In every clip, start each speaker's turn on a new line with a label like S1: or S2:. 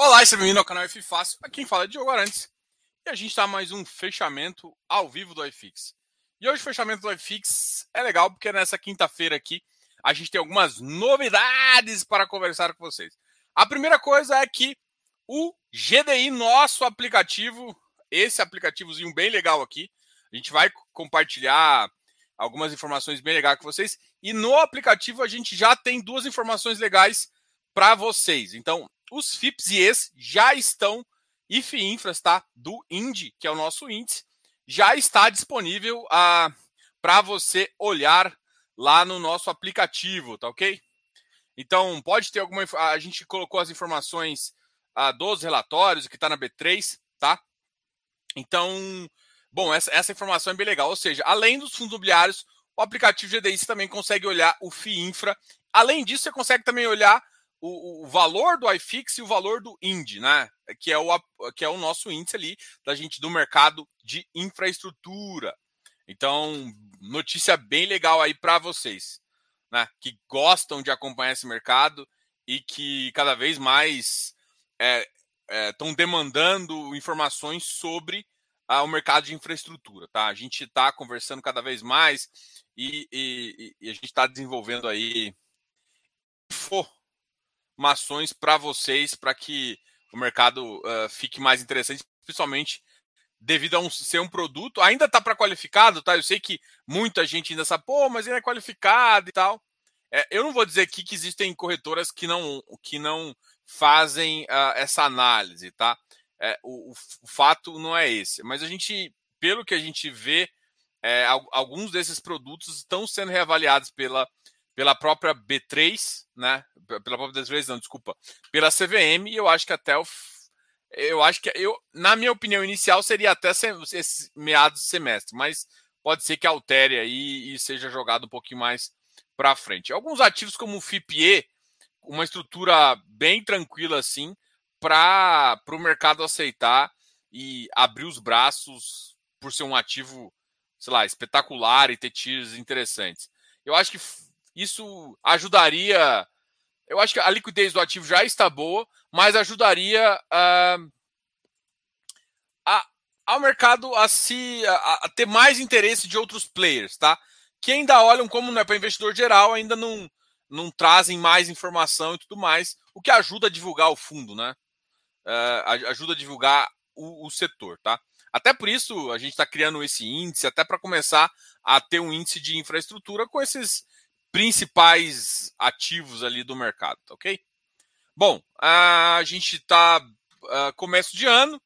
S1: Olá, seja bem-vindo ao canal F Fácil. Aqui quem fala é Diogo Arantes. E a gente está mais um fechamento ao vivo do iFix. E hoje o fechamento do iFix é legal porque nessa quinta-feira aqui a gente tem algumas novidades para conversar com vocês. A primeira coisa é que o GDI, nosso aplicativo, esse aplicativozinho bem legal aqui, a gente vai compartilhar algumas informações bem legais com vocês. E no aplicativo a gente já tem duas informações legais para vocês. Então, os FIPS e ES já estão, IF Infras, tá? Do INDI, que é o nosso índice, já está disponível ah, para você olhar lá no nosso aplicativo, tá ok? Então, pode ter alguma. A gente colocou as informações ah, dos relatórios, que está na B3, tá? Então, bom, essa, essa informação é bem legal. Ou seja, além dos fundos imobiliários, o aplicativo GDI você também consegue olhar o FII Infra. Além disso, você consegue também olhar o, o, valor do iFix e o valor do IND, né? Que é, o, que é o nosso índice ali da gente do mercado de infraestrutura. Então, notícia bem legal aí para vocês, né? Que gostam de acompanhar esse mercado e que cada vez mais estão é, é, demandando informações sobre ah, o mercado de infraestrutura, tá? A gente está conversando cada vez mais e, e, e a gente está desenvolvendo aí informações para vocês para que o mercado uh, fique mais interessante, principalmente devido a um, ser um produto. Ainda está para qualificado, tá? Eu sei que muita gente ainda sabe, pô, mas ele é qualificado e tal. É, eu não vou dizer aqui que existem corretoras que não, que não fazem uh, essa análise, tá? É, o, o, fato não é esse, mas a gente, pelo que a gente vê, é, alguns desses produtos estão sendo reavaliados pela pela própria B3, né? Pela própria B3, não, desculpa, pela CVM, e eu acho que até o. Eu acho que eu, na minha opinião inicial, seria até esse meados de semestre, mas pode ser que altere aí e seja jogado um pouquinho mais para frente. Alguns ativos como o FIPE, uma estrutura bem tranquila assim, para o mercado aceitar e abrir os braços por ser um ativo, sei lá, espetacular e ter tiros interessantes. Eu acho que isso ajudaria. Eu acho que a liquidez do ativo já está boa, mas ajudaria uh, a, ao mercado a se a, a, ter mais interesse de outros players, tá? Que ainda olham como não é para investidor geral, ainda não, não trazem mais informação e tudo mais, o que ajuda a divulgar o fundo, né? Uh, ajuda a divulgar o, o setor, tá? Até por isso a gente está criando esse índice, até para começar a ter um índice de infraestrutura com esses principais ativos ali do mercado, tá ok? Bom, a gente está começo de ano,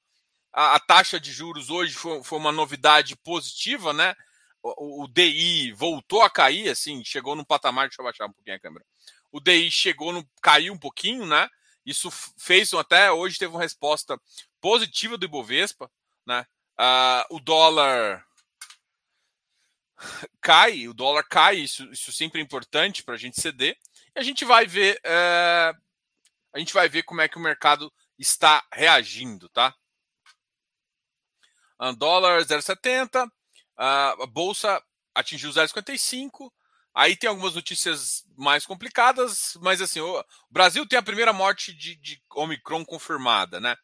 S1: a, a, taxa de juros hoje foi, foi uma novidade positiva, né? O, o, DI voltou a cair, assim, chegou no patamar, deixa eu baixar um pouquinho a câmera. O DI chegou no, caiu um pouquinho, né? Isso fez até hoje teve uma resposta positiva do Ibovespa, né? Uh, o dólar cai, o dólar cai, isso, isso sempre é importante para a gente ceder, e a gente vai ver é, a gente vai ver como é que o mercado está reagindo, tá? Um dólar 0,70, a bolsa atingiu 0,55. Aí tem algumas notícias mais complicadas, mas assim, o Brasil tem a primeira morte de, de Omicron confirmada, né?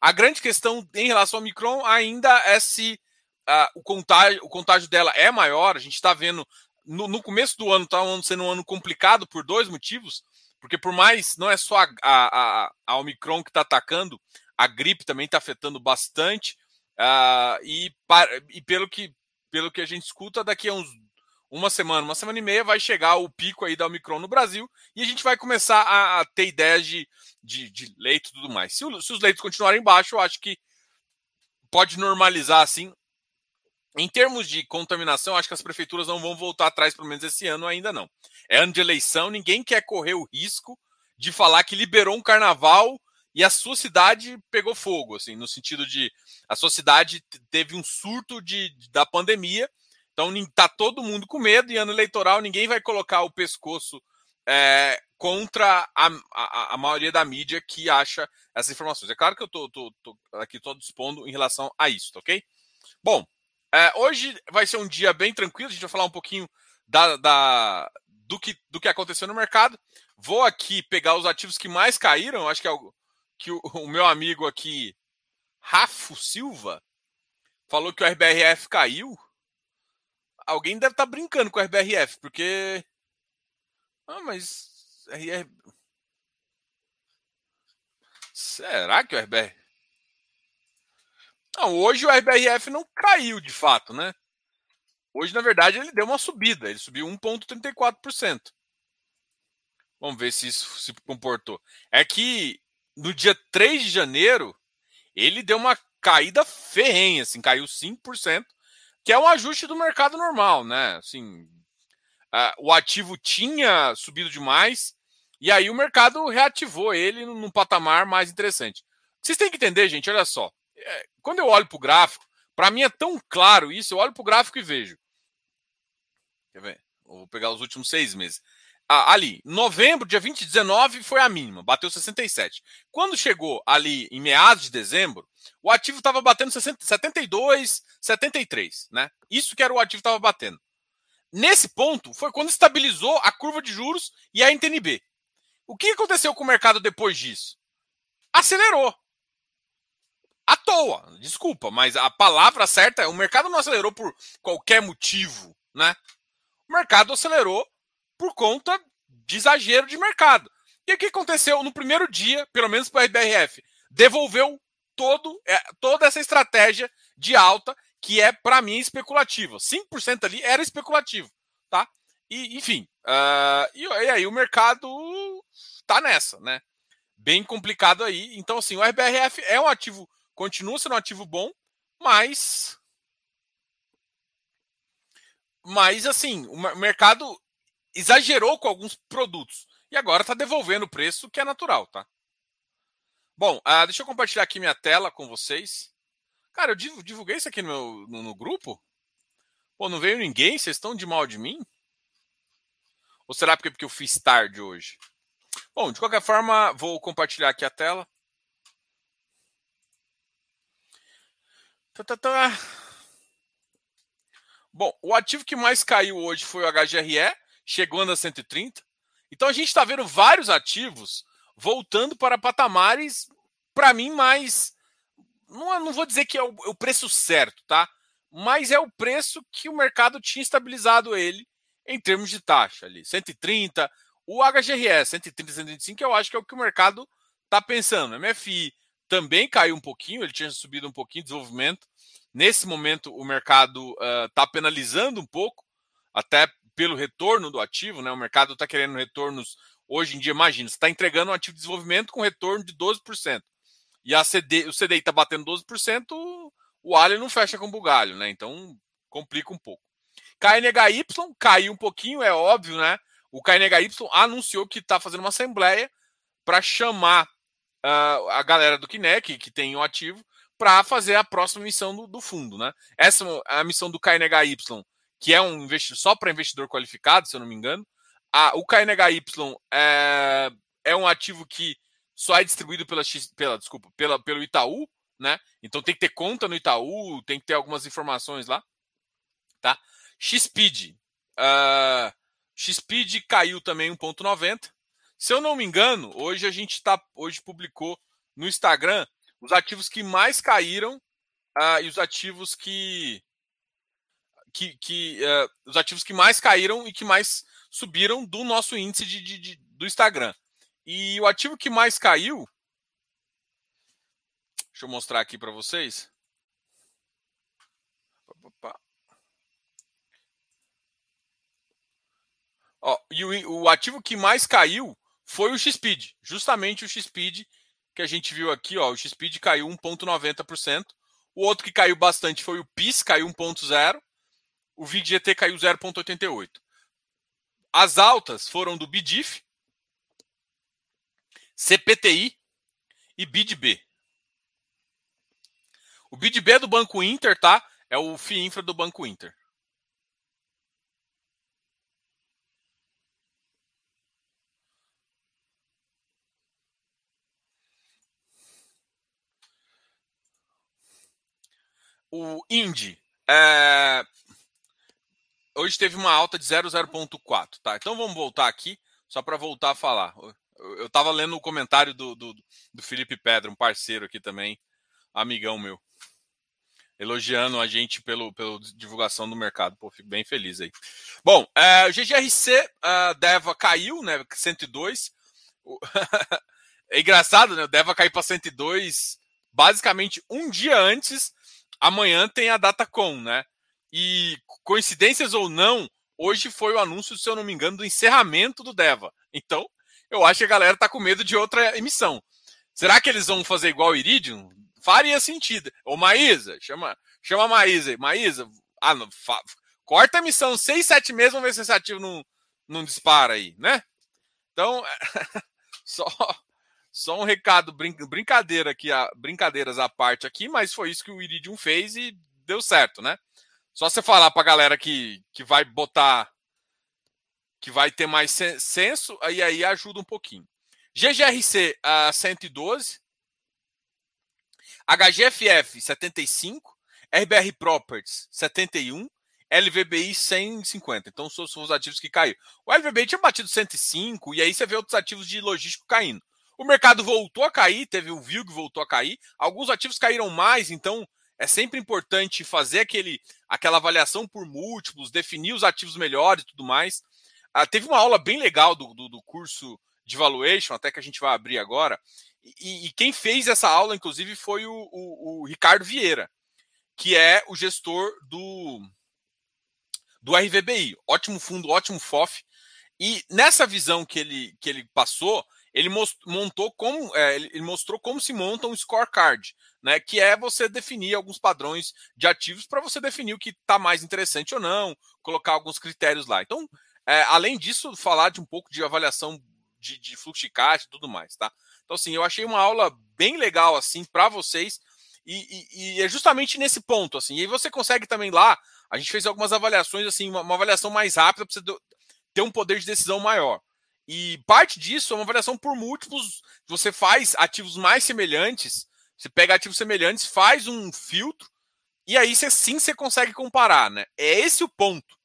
S1: A grande questão em relação ao Omicron ainda é se uh, o, contágio, o contágio dela é maior. A gente está vendo no, no, começo do ano está sendo um ano complicado por dois motivos. Porque por mais não é só a, a, a Omicron que está atacando, a gripe também está afetando bastante. Uh, e, e pelo, que, pelo que a gente escuta, daqui a uns uma semana, uma semana e meia, vai chegar o pico aí da Omicron no Brasil e a gente vai começar a, a ter ideias de, de, de leito e tudo mais. Se, se, os leitos continuarem baixos, eu acho que pode normalizar assim em termos de contaminação, acho que as prefeituras não vão voltar atrás, pelo menos esse ano ainda não. É ano de eleição, ninguém quer correr o risco de falar que liberou um carnaval e a sua cidade pegou fogo, assim, no sentido de a sua cidade teve um surto de, da pandemia, então tá todo mundo com medo e ano eleitoral ninguém vai colocar o pescoço é, contra a, a, a, maioria da mídia que acha essas informações. É claro que eu tô, tô, tô aqui todo dispondo em relação a isso, tá ok? Bom, é, hoje vai ser um dia bem tranquilo, a gente vai falar um pouquinho da, da, do, que, do que aconteceu no mercado. Vou aqui pegar os ativos que mais caíram, acho que, é o, que o, o meu amigo aqui, Rafo Silva, falou que o RBRF caiu. Alguém deve estar tá brincando com o RBRF, porque. Ah, mas. Será que o RBR. Não, hoje o RBRF não caiu de fato, né? Hoje, na verdade, ele deu uma subida. Ele subiu 1,34%. Vamos ver se isso se comportou. É que no dia 3 de janeiro, ele deu uma caída ferrenha, assim, caiu 5%, que é um ajuste do mercado normal, né? Assim, o ativo tinha subido demais, e aí o mercado reativou ele num patamar mais interessante. Vocês têm que entender, gente, olha só. É, quando eu olho para o gráfico, para mim é tão claro isso, eu olho para o gráfico e vejo. Quer ver? Vou pegar os últimos seis meses. Ah, ali, novembro, dia 20, 19, foi a mínima, bateu 67. Quando chegou ali em meados de dezembro, o ativo estava batendo 60, 72, 73, né? Isso que era o ativo estava batendo. Nesse ponto, foi quando estabilizou a curva de juros e a NTNB. O que aconteceu com o mercado depois disso? Acelerou. À toa, desculpa, mas a palavra certa é o mercado não acelerou por qualquer motivo, né? O mercado acelerou por conta de exagero de mercado. E o que aconteceu no primeiro dia, pelo menos para a IBRF? Devolveu todo, é, toda essa estratégia de alta que é, para mim, especulativa. 5% ali era especulativo. Tá? E, enfim, uh, e, e, aí o mercado tá nessa, né? Bem complicado aí. Então, assim, o RBRF é um ativo, continua sendo um ativo bom, mas. Mas, assim, o mercado exagerou com alguns produtos. E agora está devolvendo o preço, que é natural, tá? Bom, uh, deixa eu compartilhar aqui minha tela com vocês. Cara, eu divulguei isso aqui no, meu, no, no grupo? Pô, não veio ninguém? Vocês estão de mal de mim? Ou será porque, porque eu fiz tarde hoje? Bom, de qualquer forma, vou compartilhar aqui a tela. Tá, tá, tá. Bom, o ativo que mais caiu hoje foi o HGRE, chegando a 130. Então a gente está vendo vários ativos voltando para patamares, para mim, mais. Não, não vou dizer que é o, o, preço certo, tá? Mas é o preço que o mercado tinha estabilizado ele em termos de taxa ali. 130. O HGRE, 130, 125, eu acho que é o que o mercado está pensando. MFI também caiu um pouquinho, ele tinha subido um pouquinho de desenvolvimento. Nesse momento, o mercado está uh, penalizando um pouco, até pelo retorno do ativo, né? O mercado está querendo retornos hoje em dia, imagina, você está entregando um ativo de desenvolvimento com retorno de 12%. E a CD, o CDI está batendo 12%, o alho não fecha com bugalho, né? Então complica um pouco. KNHY caiu um pouquinho, é óbvio, né? O KNHY anunciou que está fazendo uma assembleia para chamar uh, a galera do Kinec, que tem o um ativo, para fazer a próxima missão do, do, fundo, né? Essa a missão do KNHY que é um investidor só para investidor qualificado, se eu não me engano. A, o KNHY é, é um ativo que só é distribuído pela, pela, desculpa, pela, pelo Itaú, né? Então tem que ter conta no Itaú, tem que ter algumas informações lá, tá? XPeed, uh, XPeed caiu também 1.90. Se eu não me engano, hoje a gente está, hoje publicou no Instagram os ativos que mais caíram uh, e os ativos que que, que uh, os ativos que mais caíram e que mais subiram do nosso índice de, de, de, do Instagram. E o ativo que mais caiu, deixa eu mostrar aqui para vocês. Ó, e o, o, ativo que mais caiu foi o XPID, justamente o XPID que a gente viu aqui, ó, o XPID caiu 1.90%. O outro que caiu bastante foi o PIS, caiu 1.0 o VIG-GT caiu 0,88. As altas foram do BIDIF, CPTI e BIDB. O BIDB é do Banco Inter, tá? É o FII Infra do Banco Inter. O INDI é, hoje teve uma alta de 0,0.4, tá? Então vamos voltar aqui, só para voltar a falar. eu estava lendo o comentário do, do, do Felipe Pedra, um parceiro aqui também, amigão meu, elogiando a gente pelo, pela divulgação do mercado. Pô, fico bem feliz aí. Bom, é, o GGRC uh, Deva caiu, né? 102. é engraçado, né? O Deva cair para 102 basicamente um dia antes. Amanhã tem a DataCon, né? E coincidências ou não, hoje foi o anúncio, se eu não me engano, do encerramento do Deva. Então, eu acho que a galera tá com medo de outra emissão. Será que eles vão fazer igual o Iridium? Faria sentido. Ô Maísa, chama, chama a Maísa. Maísa, ah, não, fa, corta a emissão seis, sete meses, vamos ver se esse ativo não, não dispara aí, né? Então, só, só um recado, brin, brincadeira aqui, brincadeiras à parte aqui, mas foi isso que o Iridium fez e deu certo, né? Só você falar para a galera que, que vai botar, que vai ter mais senso, aí aí ajuda um pouquinho. GGRC a 112, HGFF 75, RBR Properties 71, LVBI 150. Então são os ativos que caíram. O LVBI tinha batido 105 e aí você vê outros ativos de logístico caindo. O mercado voltou a cair, teve o VILG voltou a cair. Alguns ativos caíram mais, então é sempre importante fazer aquele, aquela avaliação por múltiplos, definir os ativos melhores e tudo mais. Ah, teve uma aula bem legal do, do, do, curso de valuation, até que a gente vai abrir agora. E, e quem fez essa aula, inclusive, foi o, o, o, Ricardo Vieira, que é o gestor do, do RVBI. Ótimo fundo, ótimo FOF. E nessa visão que ele, que ele passou, ele montou como é, ele mostrou como se monta um scorecard, né? Que é você definir alguns padrões de ativos para você definir o que está mais interessante ou não, colocar alguns critérios lá. Então, é, além disso, falar de um pouco de avaliação de, de fluxo de caixa e tudo mais, tá? Então, assim, eu achei uma aula bem legal assim para vocês. E, e, e, é justamente nesse ponto, assim. E você consegue também lá. A gente fez algumas avaliações, assim, uma, uma avaliação mais rápida para você ter um poder de decisão maior. E parte disso é uma avaliação por múltiplos. Você faz ativos mais semelhantes, você pega ativos semelhantes, faz um filtro, e aí sim você consegue comparar, né? É esse o ponto,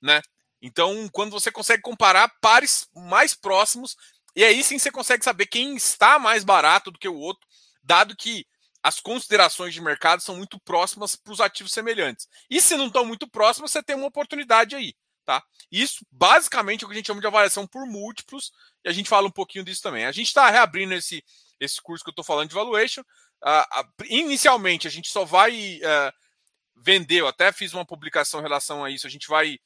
S1: né? Então, quando você consegue comparar pares mais próximos, e aí sim você consegue saber quem está mais barato do que o outro, dado que as considerações de mercado são muito próximas para os ativos semelhantes. E se não estão muito próximas, você tem uma oportunidade aí. Tá? Isso basicamente é o que a gente chama de avaliação por múltiplos, e a gente fala um pouquinho disso também. A gente está reabrindo esse, esse curso que eu estou falando de valuation. Uh, inicialmente, a gente só vai uh, vender, eu até fiz uma publicação em relação a isso, a gente vai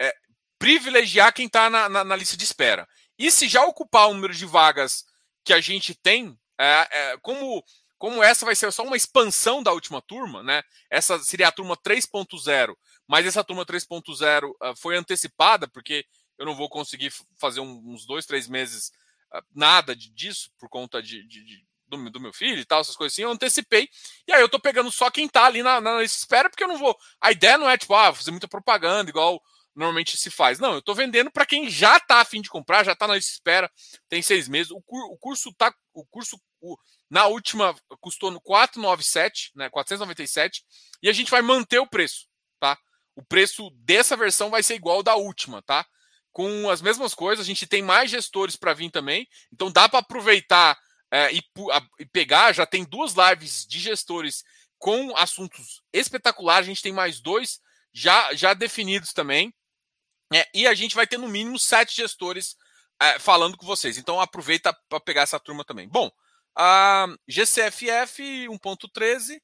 S1: é, privilegiar quem está na, na, na, lista de espera. E se já ocupar o número de vagas que a gente tem, é, como, como essa vai ser só uma expansão da última turma, né? Essa seria a turma 3.0 mas essa turma 3.0 uh, ah, foi antecipada, porque eu não vou conseguir fazer uns dois, três meses uh, nada disso por conta de, de, de do, do, meu filho e tal, essas coisas assim, eu antecipei. E aí eu tô pegando só quem tá ali na, na espera, porque eu não vou. A ideia não é tipo, ah, fazer muita propaganda, igual normalmente se faz. Não, eu tô vendendo para quem já tá afim de comprar, já tá na espera, tem seis meses. O, cur, o curso tá. O curso. O, na última custou no 497, né? 497, e a gente vai manter o preço, tá? O preço dessa versão vai ser igual da última, tá? Com as mesmas coisas, a gente tem mais gestores para vir também, então dá para aproveitar é, e, a, e pegar. Já tem duas lives de gestores com assuntos espetaculares, a gente tem mais dois já, já definidos também. É, e a gente vai ter no mínimo sete gestores é, falando com vocês. Então aproveita para pegar essa turma também. Bom, a GCFF 1.13,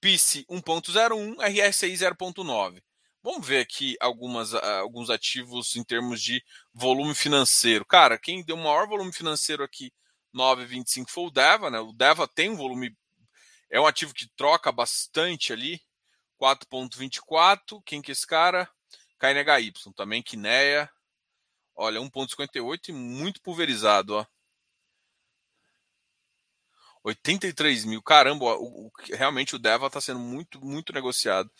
S1: PIS 1.01, RSI 0.9. Vamos ver aqui algumas, uh, alguns ativos em termos de volume financeiro. Cara, quem deu maior volume financeiro aqui, 9,25 foi o Deva, né? O Deva tem um volume, é um ativo que troca bastante ali, 4,24. Quem que é esse cara? KNHY, também Kineia. Olha, 1,58 e muito pulverizado, ó. 83 mil. Caramba, o, o, realmente o Deva está sendo muito, muito negociado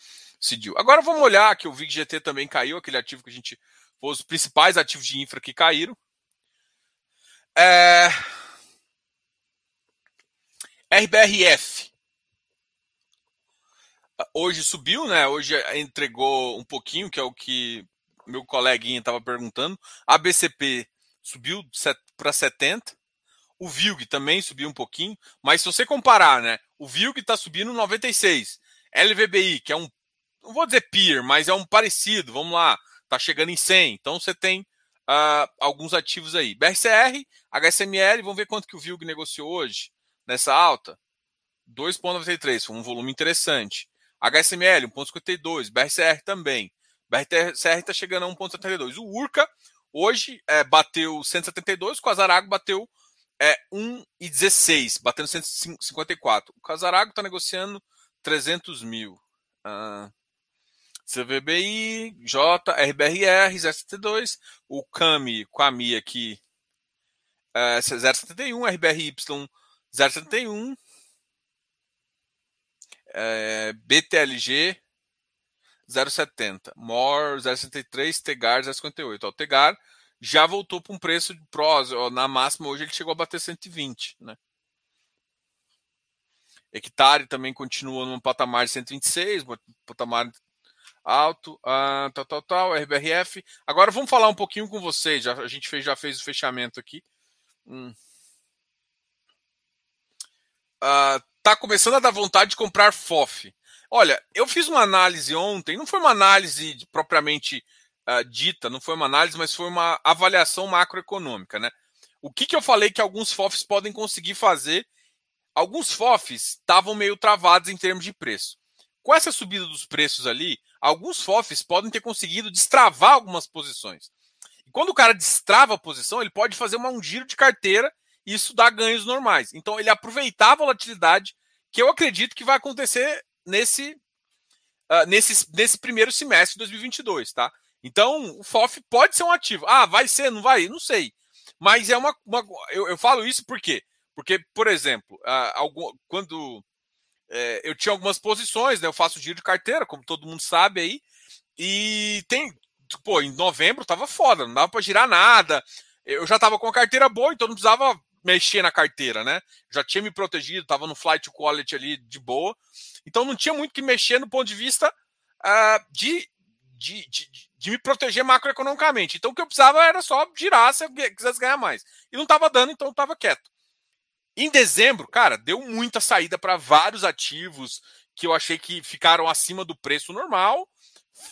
S1: decidiu. Agora vamos olhar que o VIG-GT também caiu, aquele ativo que a gente. Os principais ativos de infra que caíram. É... RBRF. Hoje subiu, né? Hoje entregou um pouquinho, que é o que meu coleguinha estava perguntando. A BCP subiu para 70. O VILG também subiu um pouquinho, mas se você comparar, né? O VILG está subindo 96. LVBI, que é um, não vou dizer peer, mas é um parecido, vamos lá, está chegando em 100. Então você tem uh, alguns ativos aí. BRCR, HSML, vamos ver quanto que o VILG negociou hoje nessa alta. 2,93, foi um volume interessante. HSML, 1,52. BRCR também. BRCR está chegando a 1,72. O URCA, hoje, é, bateu 172. O Casarago bateu é, 1,16, batendo 154. O Casarago está negociando 300 mil. Ah, CVBI, J, RBRR, 072. O CAMI, com a MI aqui, é, 071. RBRY, 071 é, BTLG 0,70, MOR 0,63, Tegar 0,58. O Tegar já voltou para um preço de prós, na máxima hoje ele chegou a bater 120, né? Hectare também continua num patamar de 126, patamar alto, ah, tal, tal, tal, RBRF. Agora vamos falar um pouquinho com vocês, já, a gente fez, já fez o fechamento aqui. Hum. Uh, tá começando a dar vontade de comprar FOF. Olha, eu fiz uma análise ontem, não foi uma análise propriamente uh, dita, não foi uma análise, mas foi uma avaliação macroeconômica, né? O que, que eu falei que alguns FOFs podem conseguir fazer? Alguns FOFs estavam meio travados em termos de preço. Com essa subida dos preços ali, alguns FOFs podem ter conseguido destravar algumas posições. E quando o cara destrava a posição, ele pode fazer uma, um giro de carteira isso dá ganhos normais. Então ele aproveitar a volatilidade que eu acredito que vai acontecer nesse, uh, nesse, nesse primeiro semestre de 2022, tá? Então o FOF pode ser um ativo. Ah, vai ser, não vai? Não sei. Mas é uma. uma eu, eu, falo isso por quê? Porque, por exemplo, uh, algum, quando uh, eu tinha algumas posições, né, eu faço giro de carteira, como todo mundo sabe aí, e tem. Pô, em novembro tava foda, não dava para girar nada. Eu já tava com a carteira boa, então não precisava mexer na carteira, né? Já tinha me protegido, estava no flight quality ali de boa. Então não tinha muito que mexer no ponto de vista uh, de, de, de, de, me proteger macroeconomicamente. Então o que eu precisava era só girar se eu quisesse ganhar mais. E não estava dando, então eu estava quieto. Em dezembro, cara, deu muita saída para vários ativos que eu achei que ficaram acima do preço normal.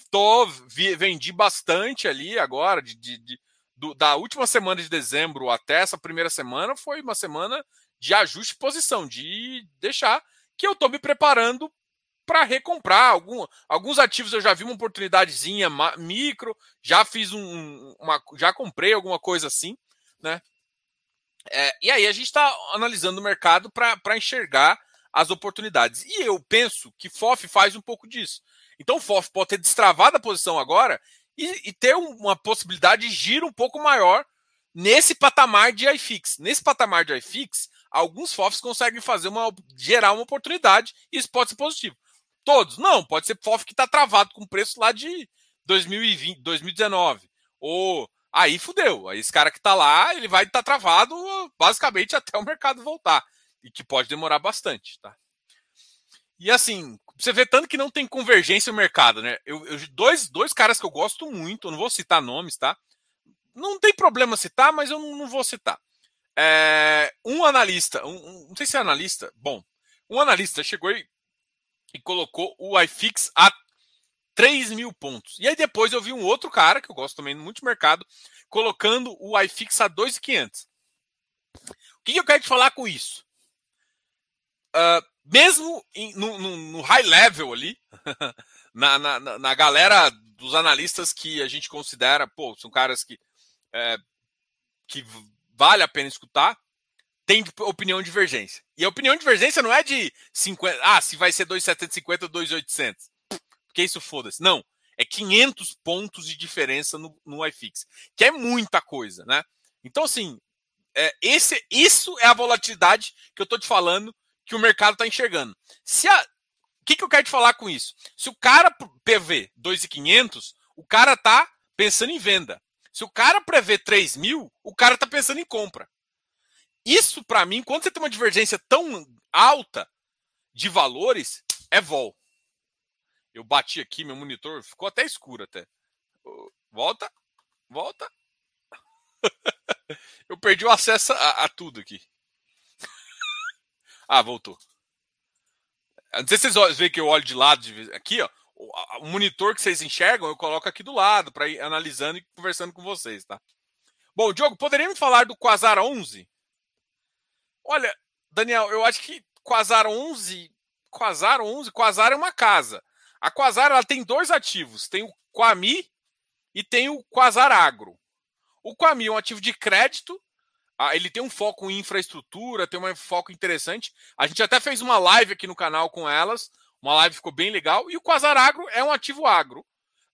S1: Tô, vendi bastante ali agora de, de, de do, da última semana de dezembro até essa primeira semana foi uma semana de ajuste de posição, de deixar que eu estou me preparando para recomprar algum, alguns ativos. Eu já vi uma oportunidadezinha micro, já fiz um, uma, já comprei alguma coisa assim, né? É, e aí a gente está analisando o mercado para enxergar as oportunidades. E eu penso que FOF faz um pouco disso. Então o FOF pode ter destravado a posição agora e, e ter uma possibilidade de giro um pouco maior nesse patamar de iFix. Nesse patamar de iFix, alguns FOFs conseguem fazer uma gerar uma oportunidade e isso pode ser positivo. Todos? Não, pode ser FOF que está travado com preço lá de 2020, 2019. Ou aí fudeu. Aí esse cara que está lá, ele vai estar tá travado basicamente até o mercado voltar. E que pode demorar bastante, tá? E assim, você vê tanto que não tem convergência no mercado, né? Eu, eu, dois, dois caras que eu gosto muito, eu não vou citar nomes, tá? Não tem problema citar, mas eu não, não vou citar. É, um analista, um, um, não sei se é analista, bom, um analista chegou e, e colocou o iFix a 3 mil pontos. E aí depois eu vi um outro cara, que eu gosto também muito de mercado, colocando o iFix a 2,500. O que, eu quero te falar com isso? Uh, mesmo em, no, no, no, high level ali, na, na, na, galera dos analistas que a gente considera, pô, são caras que, é, que vale a pena escutar, tem opinião divergência. E a opinião divergência não é de 50, ah, se vai ser 2,750 ou 2,800. Porque isso foda-se. Não. É 500 pontos de diferença no, no iFix, que é muita coisa, né? Então, assim, é, esse, isso é a volatilidade que eu tô te falando que o mercado está enxergando. Se a... O que, que eu quero te falar com isso? Se o cara PV 2,500, o cara tá pensando em venda. Se o cara prevê 3 mil, o cara tá pensando em compra. Isso, para mim, quando você tem uma divergência tão alta de valores, é vol. Eu bati aqui, meu monitor ficou até escuro até. Volta, volta. eu perdi o acesso a, a tudo aqui. Ah, voltou. Não sei se vocês veem que eu olho de lado. Aqui, ó. O monitor que vocês enxergam, eu coloco aqui do lado para ir analisando e conversando com vocês, tá? Bom, Diogo, poderia me falar do Quasar 11? Olha, Daniel, eu acho que Quasar 11, Quasar 11, Quasar é uma casa. A Quasar ela tem dois ativos, tem o Quami e tem o Quasar Agro. O Quami é um ativo de crédito, ah, ele tem um foco em infraestrutura, tem um foco interessante. A gente até fez uma live aqui no canal com elas, uma live ficou bem legal. E o Quasar Agro é um ativo agro,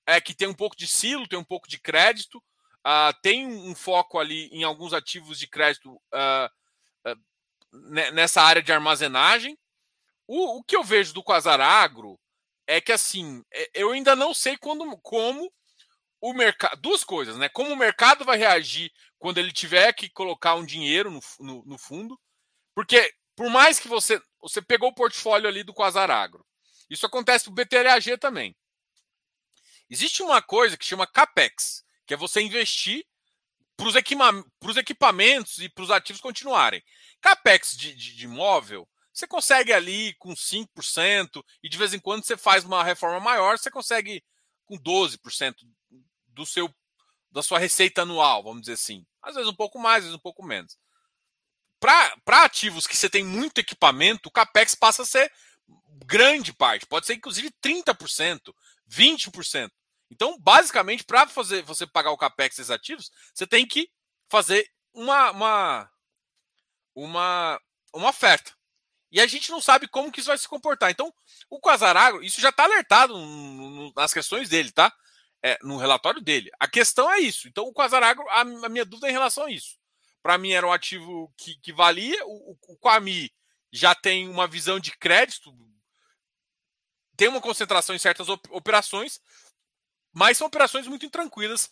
S1: é que tem um pouco de silo, tem um pouco de crédito, uh, tem um foco ali em alguns ativos de crédito uh, uh, nessa área de armazenagem. O, o, que eu vejo do Quasar Agro é que assim, é, eu ainda não sei quando, como o mercado. Duas coisas, né? Como o mercado vai reagir quando ele tiver que colocar um dinheiro no, no, no fundo. Porque, por mais que você. Você pegou o portfólio ali do Quasar Agro. Isso acontece para o BTLAG também. Existe uma coisa que chama CAPEX, que é você investir para os equipa equipamentos e para os ativos continuarem. CAPEX de, de, de imóvel, você consegue ali com 5%, e de vez em quando você faz uma reforma maior, você consegue com 12% do seu da sua receita anual, vamos dizer assim. Às vezes um pouco mais, às vezes um pouco menos. Para ativos que você tem muito equipamento, o capex passa a ser grande parte, pode ser inclusive 30%, 20%. Então, basicamente, para fazer você pagar o capex desses ativos, você tem que fazer uma, uma, uma, uma oferta. E a gente não sabe como que isso vai se comportar. Então, o Quasarago, isso já está alertado nas questões dele, tá? é, no relatório dele. A questão é isso. Então, o Quasaragro, a minha dúvida é em relação a isso. Para mim, era um ativo que, que valia. O, o, o Quami já tem uma visão de crédito, tem uma concentração em certas operações, mas são operações muito intranquilas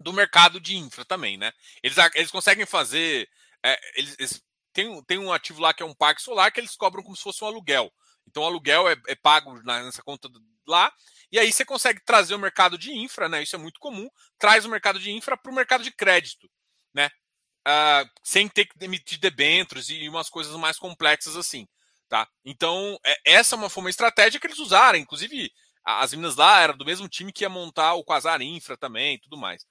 S1: do mercado de infra também, né? Eles, eles conseguem fazer. É, eles, eles tem, tem um ativo lá que é um parque solar que eles cobram como se fosse um aluguel. Então, o aluguel é, é pago nessa conta lá e aí você consegue trazer o mercado de infra, né? Isso é muito comum. Traz o mercado de infra para o mercado de crédito, né? Uh, sem ter que emitir debêntures e umas coisas mais complexas assim, tá? Então, é, essa é uma, foi uma estratégia que eles usaram. Inclusive, as meninas lá eram do mesmo time que ia montar o Quasar Infra também tudo mais.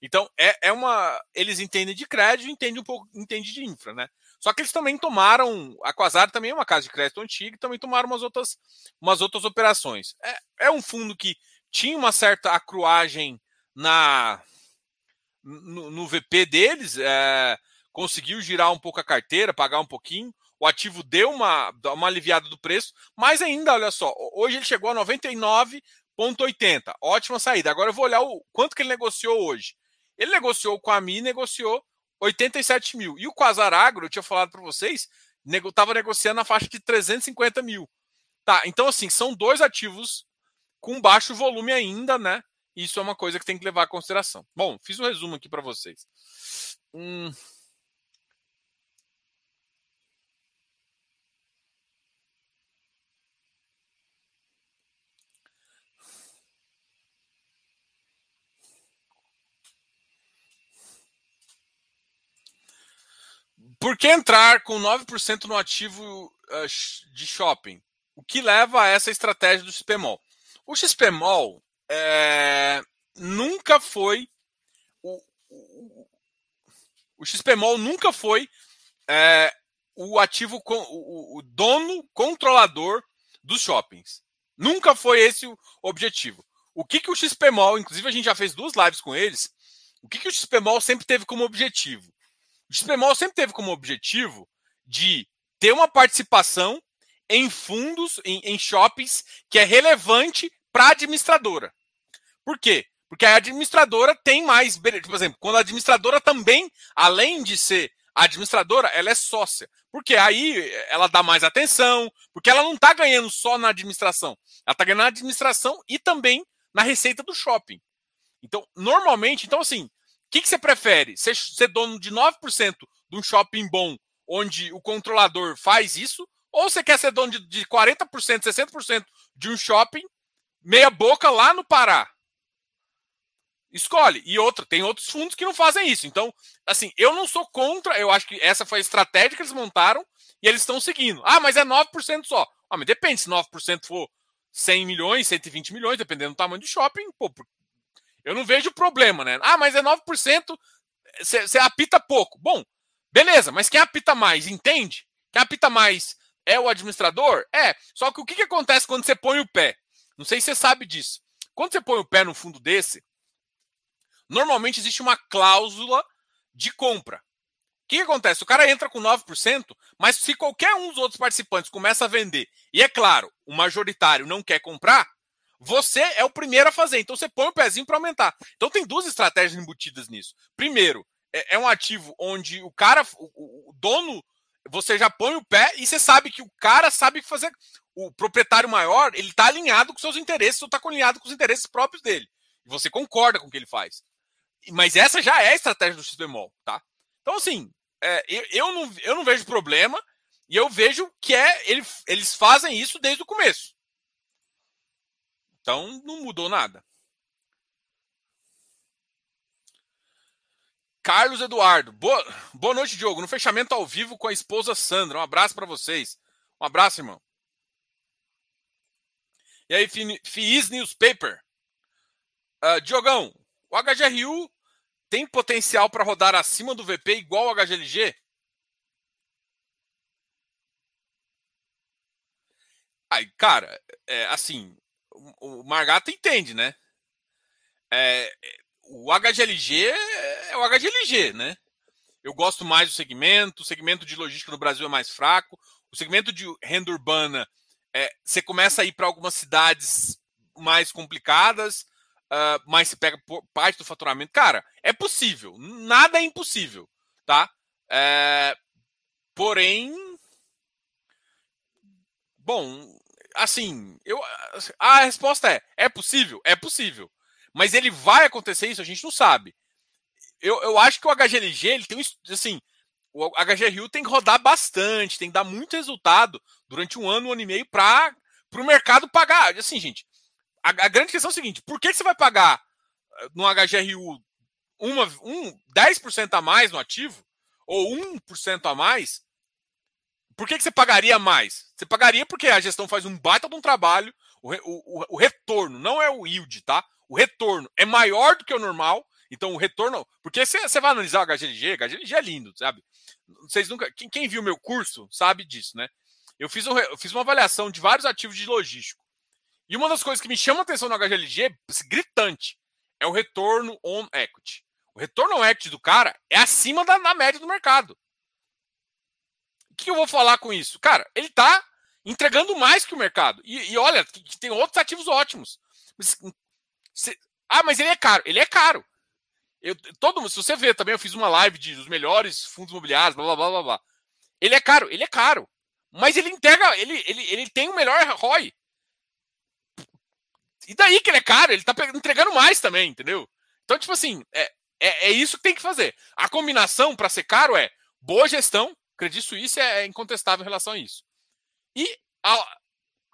S1: Então, é, é uma. Eles entendem de crédito, entendem um pouco, entendem de infra, né? Só que eles também tomaram. A Quasar também é uma casa de crédito antiga e também tomaram umas outras, umas outras operações. É, é um fundo que tinha uma certa acruagem na no, no VP deles, é, conseguiu girar um pouco a carteira, pagar um pouquinho. O ativo deu uma, uma aliviada do preço, mas ainda, olha só, hoje ele chegou a 99,80. Ótima saída. Agora eu vou olhar o quanto que ele negociou hoje. Ele negociou com a Mi, negociou 87 mil. E o Quasar Agro, eu tinha falado para vocês, estava negociando na faixa de 350 mil. Tá, então assim, são dois ativos com baixo volume ainda, né? Isso é uma coisa que tem que levar em consideração. Bom, fiz um resumo aqui para vocês. Hum... Por que entrar com 9% no ativo uh, de shopping? O que leva a essa estratégia do XPMOL? O XPMOL é, nunca foi. O, o, o XPMOL nunca foi é, o ativo, o, o dono controlador dos shoppings. Nunca foi esse o objetivo. O que, que o XPMOL, inclusive a gente já fez duas lives com eles, o que, que o XPMOL sempre teve como objetivo? O XPMOL sempre teve como objetivo de ter uma participação em fundos, em, em shoppings, que é relevante para a administradora. Por quê? Porque a administradora tem mais. Por exemplo, quando a administradora também, além de ser administradora, ela é sócia. Porque aí ela dá mais atenção, porque ela não está ganhando só na administração. Ela está ganhando na administração e também na receita do shopping. Então, normalmente, então assim, que, que você prefere? Ser, ser dono de 9% de um shopping bom, onde o controlador faz isso? Ou você quer ser dono de, de 40%, 60% de um shopping, meia boca lá no Pará? Escolhe. E outra, tem outros fundos que não fazem isso. Então, assim, eu não sou contra, eu acho que essa foi a estratégia que eles montaram e eles estão seguindo. Ah, mas é 9% só. Ah, mas depende, se 9% for 100 milhões, 120 milhões, dependendo do tamanho do shopping, pô, eu não vejo problema, né? Ah, mas é 9%, você apita pouco. Bom, beleza, mas quem apita mais entende? Quem apita mais é o administrador? É. Só que o que, que acontece quando você põe o pé? Não sei se você sabe disso. Quando você põe o pé no fundo desse, normalmente existe uma cláusula de compra. O que, que acontece? O cara entra com 9%, mas se qualquer um dos outros participantes começa a vender, e é claro, o majoritário não quer comprar, você é o primeiro a fazer. Então você põe o pezinho para aumentar. Então tem duas estratégias embutidas nisso. Primeiro, é, é um ativo onde o cara, o, o, dono, você já põe o pé e você sabe que o cara sabe fazer. O proprietário maior, ele está alinhado com seus interesses ou está alinhado com os interesses próprios dele. Você concorda com o que ele faz. Mas essa já é a estratégia do XBMOL, tá? Então, assim, é, eu, eu, não, eu não vejo problema e eu vejo que é ele, eles fazem isso desde o começo. Então não mudou nada. Carlos Eduardo. Boa, boa noite, Diogo. No fechamento ao vivo com a esposa Sandra. Um abraço para vocês. Um abraço, irmão. E aí, FIIs Newspaper. Uh, Diogão, o HGRU tem potencial para rodar acima do VP igual ao HGLG? Aí, cara, é, assim, o Margato entende, né? É, o HGLG é o HGLG, né? Eu gosto mais do segmento, o segmento de logística no Brasil é mais fraco, o segmento de renda urbana, é, você começa a ir para algumas cidades mais complicadas, uh, mas você pega parte do faturamento. Cara, é possível, nada é impossível, tá? É, porém, bom, assim, eu, a resposta é: é possível? É possível. Mas ele vai acontecer isso? A gente não sabe. Eu, eu acho que o HGLG, ele tem assim, o HGRU tem que rodar bastante, tem que dar muito resultado durante um ano, um ano e meio para o mercado pagar. Assim, gente, a, a, grande questão é o seguinte: por que, que você vai pagar eh, no HGRU uma, um, 10% a mais no ativo, ou 1% a mais, por que, que você pagaria mais? Você pagaria porque a gestão faz um baita de um trabalho, o, o, o retorno, não é o yield, tá? O retorno é maior do que o normal, então o retorno. Porque você, vai analisar o HGLG, HGLG é lindo, sabe? Vocês nunca. Quem, quem viu meu curso sabe disso, né? Eu fiz, um, eu fiz uma avaliação de vários ativos de logístico. E uma das coisas que me chama a atenção no HGLG, gritante, é o retorno on equity. O retorno on equity do cara é acima da, da média do mercado que eu vou falar com isso? Cara, ele está entregando mais que o mercado. E, e olha, que, que tem outros ativos ótimos. Mas, se, ah, mas ele é caro. Ele é caro. Eu, todo, se você ver também, eu fiz uma live de, dos melhores fundos imobiliários, blá, blá, blá, blá, blá. Ele é caro, ele é caro. Mas ele entrega, ele, ele, ele tem o melhor ROI. E daí que ele é caro, ele tá entregando mais também, entendeu? Então, tipo assim, é, é, é isso que tem que fazer. A combinação para ser caro é boa gestão, Credit Suisse é, é incontestável em relação a isso. E, a,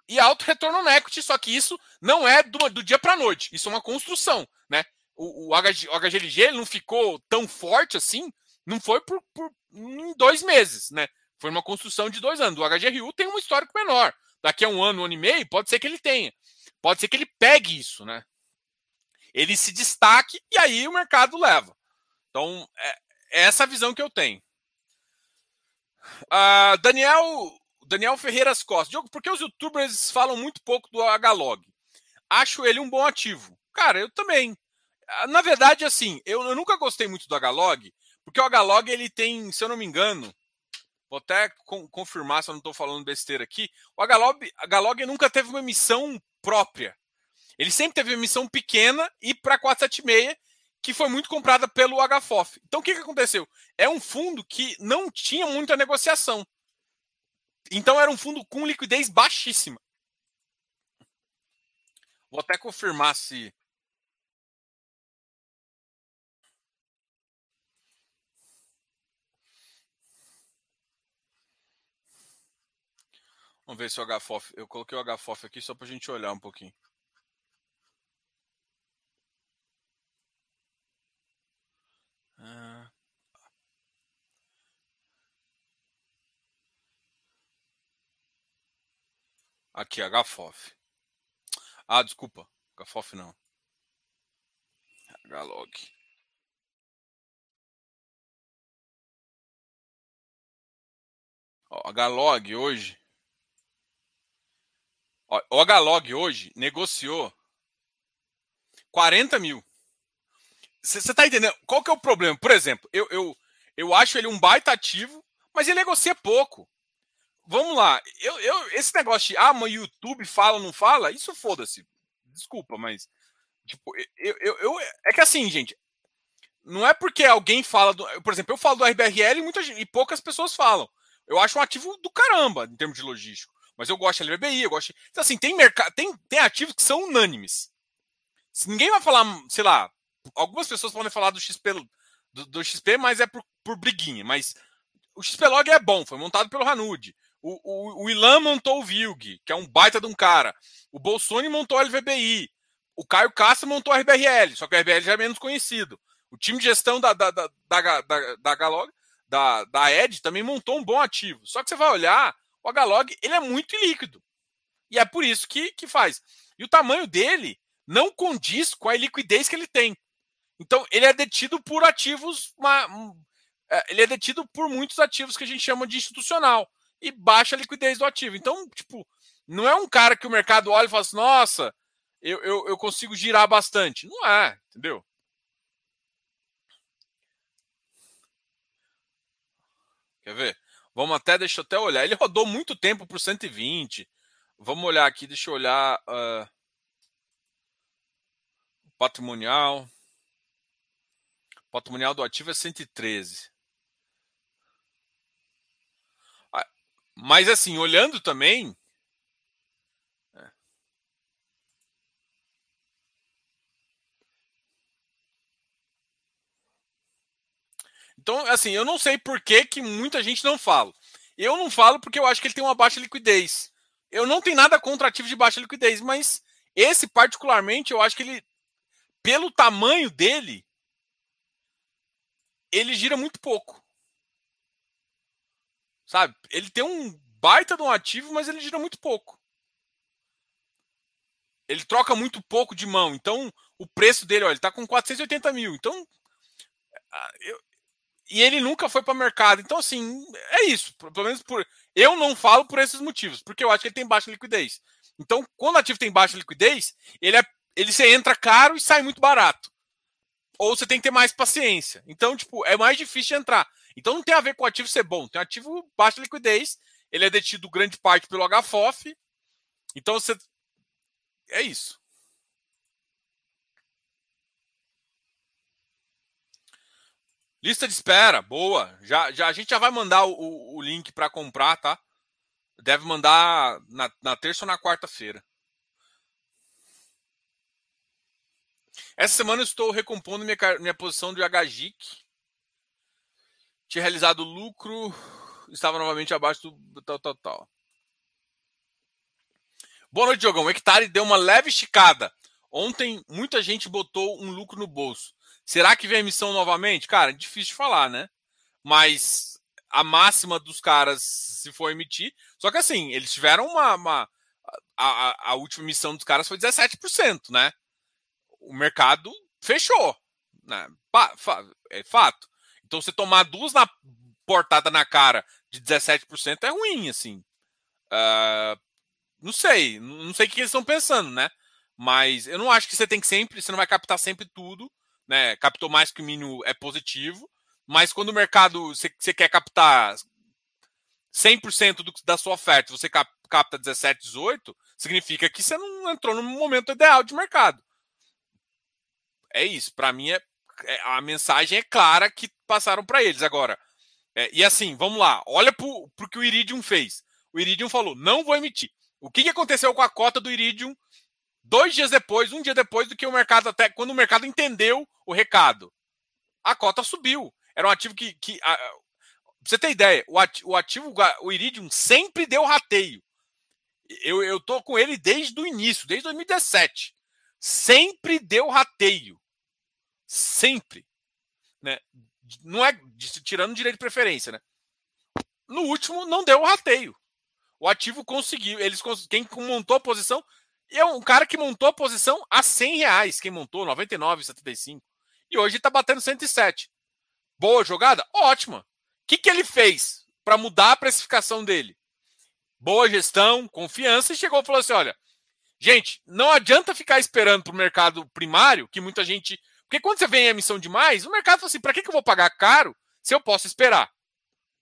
S1: e alto retorno no equity, só que isso não é do, do dia para a noite. Isso é uma construção. Né? O, o, HG, o HGLG não ficou tão forte assim, não foi por, por em dois meses. Né? Foi uma construção de dois anos. O HGRU tem um histórico menor. Daqui a um ano, um ano e meio, pode ser que ele tenha. Pode ser que ele pegue isso, né? Ele se destaque e aí o mercado leva. Então, é, é essa visão que eu tenho. Uh, Daniel, Daniel Ferreiras Costa. Diogo, por que os youtubers falam muito pouco do Hlog? Acho ele um bom ativo. Cara, eu também. Ah, na verdade, assim, eu, eu nunca gostei muito do Hlog, porque o Hlog ele tem, se eu não me engano, vou até confirmar se eu não estou falando besteira aqui, o Hlog, Hlog nunca teve uma emissão própria. Ele sempre teve uma emissão pequena e para 476 que foi muito comprada pelo HFOF. Então o que, que aconteceu? É um fundo que não tinha muita negociação. Então era um fundo com liquidez baixíssima. Vou até confirmar se. Vamos ver se o HFOF. Eu coloquei o HFOF aqui só para a gente olhar um pouquinho. Aqui, HFOF. Ah, desculpa. HFOF não. HLog. Ó, HLog hoje. Ó, o HLog hoje negociou 40 mil. Você tá entendendo? Qual que é o problema? Por exemplo, eu, eu, eu acho ele um baita ativo, mas ele negocia pouco. Vamos lá. Eu, eu, esse negócio de, ah, mas YouTube fala ou não fala, isso foda-se. Desculpa, mas. Tipo, eu, eu, eu, é que assim, gente. Não é porque alguém fala. Do, por exemplo, eu falo do RBRL e, muita, e poucas pessoas falam. Eu acho um ativo do caramba em termos de logístico. Mas eu gosto de LBBI, eu gosto. Então, assim, tem, mercado, tem, tem ativos que são unânimes. Ninguém vai falar, sei lá, algumas pessoas podem falar do XP, do, do XP, mas é por, por briguinha. Mas o XPlog é bom, foi montado pelo Hanud. O, o, o Ilan montou o Vilg, que é um baita de um cara. O Bolsoni montou o LVBI. O Caio Castro montou a RBRL, só que a RBRL já é menos conhecido. O time de gestão da, da, da, da, da, da Galog, da, da Ed, também montou um bom ativo. Só que você vai olhar, o Galog ele é muito líquido. E é por isso que, que faz. E o tamanho dele não condiz com a liquidez que ele tem. Então, ele é detido por ativos. Uma, é, ele é detido por muitos ativos que a gente chama de institucional e baixa liquidez do ativo. Então, tipo, não é um cara que o mercado olha e fala assim, nossa, eu, eu, eu consigo girar bastante. Não é, entendeu? Quer ver? Vamos até, deixa eu até olhar. Ele rodou muito tempo por 120. Vamos olhar aqui, deixa eu olhar. Uh, patrimonial. Patrimonial do ativo é 113. Mas assim, olhando também. É. Então, assim, eu não sei por que, que muita gente não fala. Eu não falo porque eu acho que ele tem uma baixa liquidez. Eu não tenho nada contra ativo de baixa liquidez, mas esse particularmente eu acho que ele, pelo tamanho dele, ele gira muito pouco. Sabe? Ele tem um baita de um ativo, mas ele gira muito pouco. Ele troca muito pouco de mão. Então, o preço dele, olha, ele está com 480 mil. Então, eu, e ele nunca foi para o mercado. Então, assim, é isso. Pelo menos por. Eu não falo por esses motivos, porque eu acho que ele tem baixa liquidez. Então, quando o ativo tem baixa liquidez, ele, é, ele você entra caro e sai muito barato. Ou você tem que ter mais paciência. Então, tipo, é mais difícil de entrar. Então não tem a ver com o ativo ser bom, tem ativo baixa liquidez, ele é detido grande parte pelo HFOF. Então você. É isso. Lista de espera, boa. Já, já a gente já vai mandar o, o link para comprar, tá? Deve mandar na, na terça ou na quarta-feira. Essa semana estou recompondo minha, minha posição de HGIC tinha realizado lucro, estava novamente abaixo do tal, tal, tal. Boa noite, Diogão. O hectare deu uma leve esticada. Ontem muita gente botou um lucro no bolso. Será que vem a emissão novamente? Cara, difícil de falar, né? Mas a máxima dos caras se for emitir. Só que assim, eles tiveram uma. uma a, a, última emissão dos caras foi 17%, né? O mercado fechou. Né? É fato. Então, você tomar duas na portada na cara de 17% é ruim, assim. Uh, não sei, não sei o que eles estão pensando, né? Mas eu não acho que você tem que sempre, você não vai captar sempre tudo, né? Captou mais que o mínimo é positivo, mas quando o mercado, você, você quer captar 100% do, da sua oferta, você cap, capta 17, 18, significa que você não entrou no momento ideal de mercado. É isso, para mim é é, a mensagem é clara que passaram para eles. Agora, é, e assim, vamos lá, olha para o que o Iridium fez. O Iridium falou: não vou emitir. O que, que aconteceu com a cota do Iridium dois dias depois, um dia depois do que o mercado, até quando o mercado entendeu o recado? A cota subiu. Era um ativo que. que a, pra você ter ideia, o ativo, o ativo, o Iridium sempre deu rateio. Eu, eu tô com ele desde o início, desde 2017. Sempre deu rateio. Sempre. Né? Não é tirando direito de preferência, né? No último, não deu o rateio. o ativo conseguiu. Eles quem montou a posição é um cara que montou a posição a 100 reais. Quem montou 99,75 e hoje está batendo 107. Boa jogada, ótima. O que, que ele fez para mudar a precificação dele? Boa gestão, confiança e chegou e falou assim: olha, gente, não adianta ficar esperando para o mercado primário, que muita gente. Porque quando você vem em emissão demais, o mercado fala assim: para que, que eu vou pagar caro se eu posso esperar?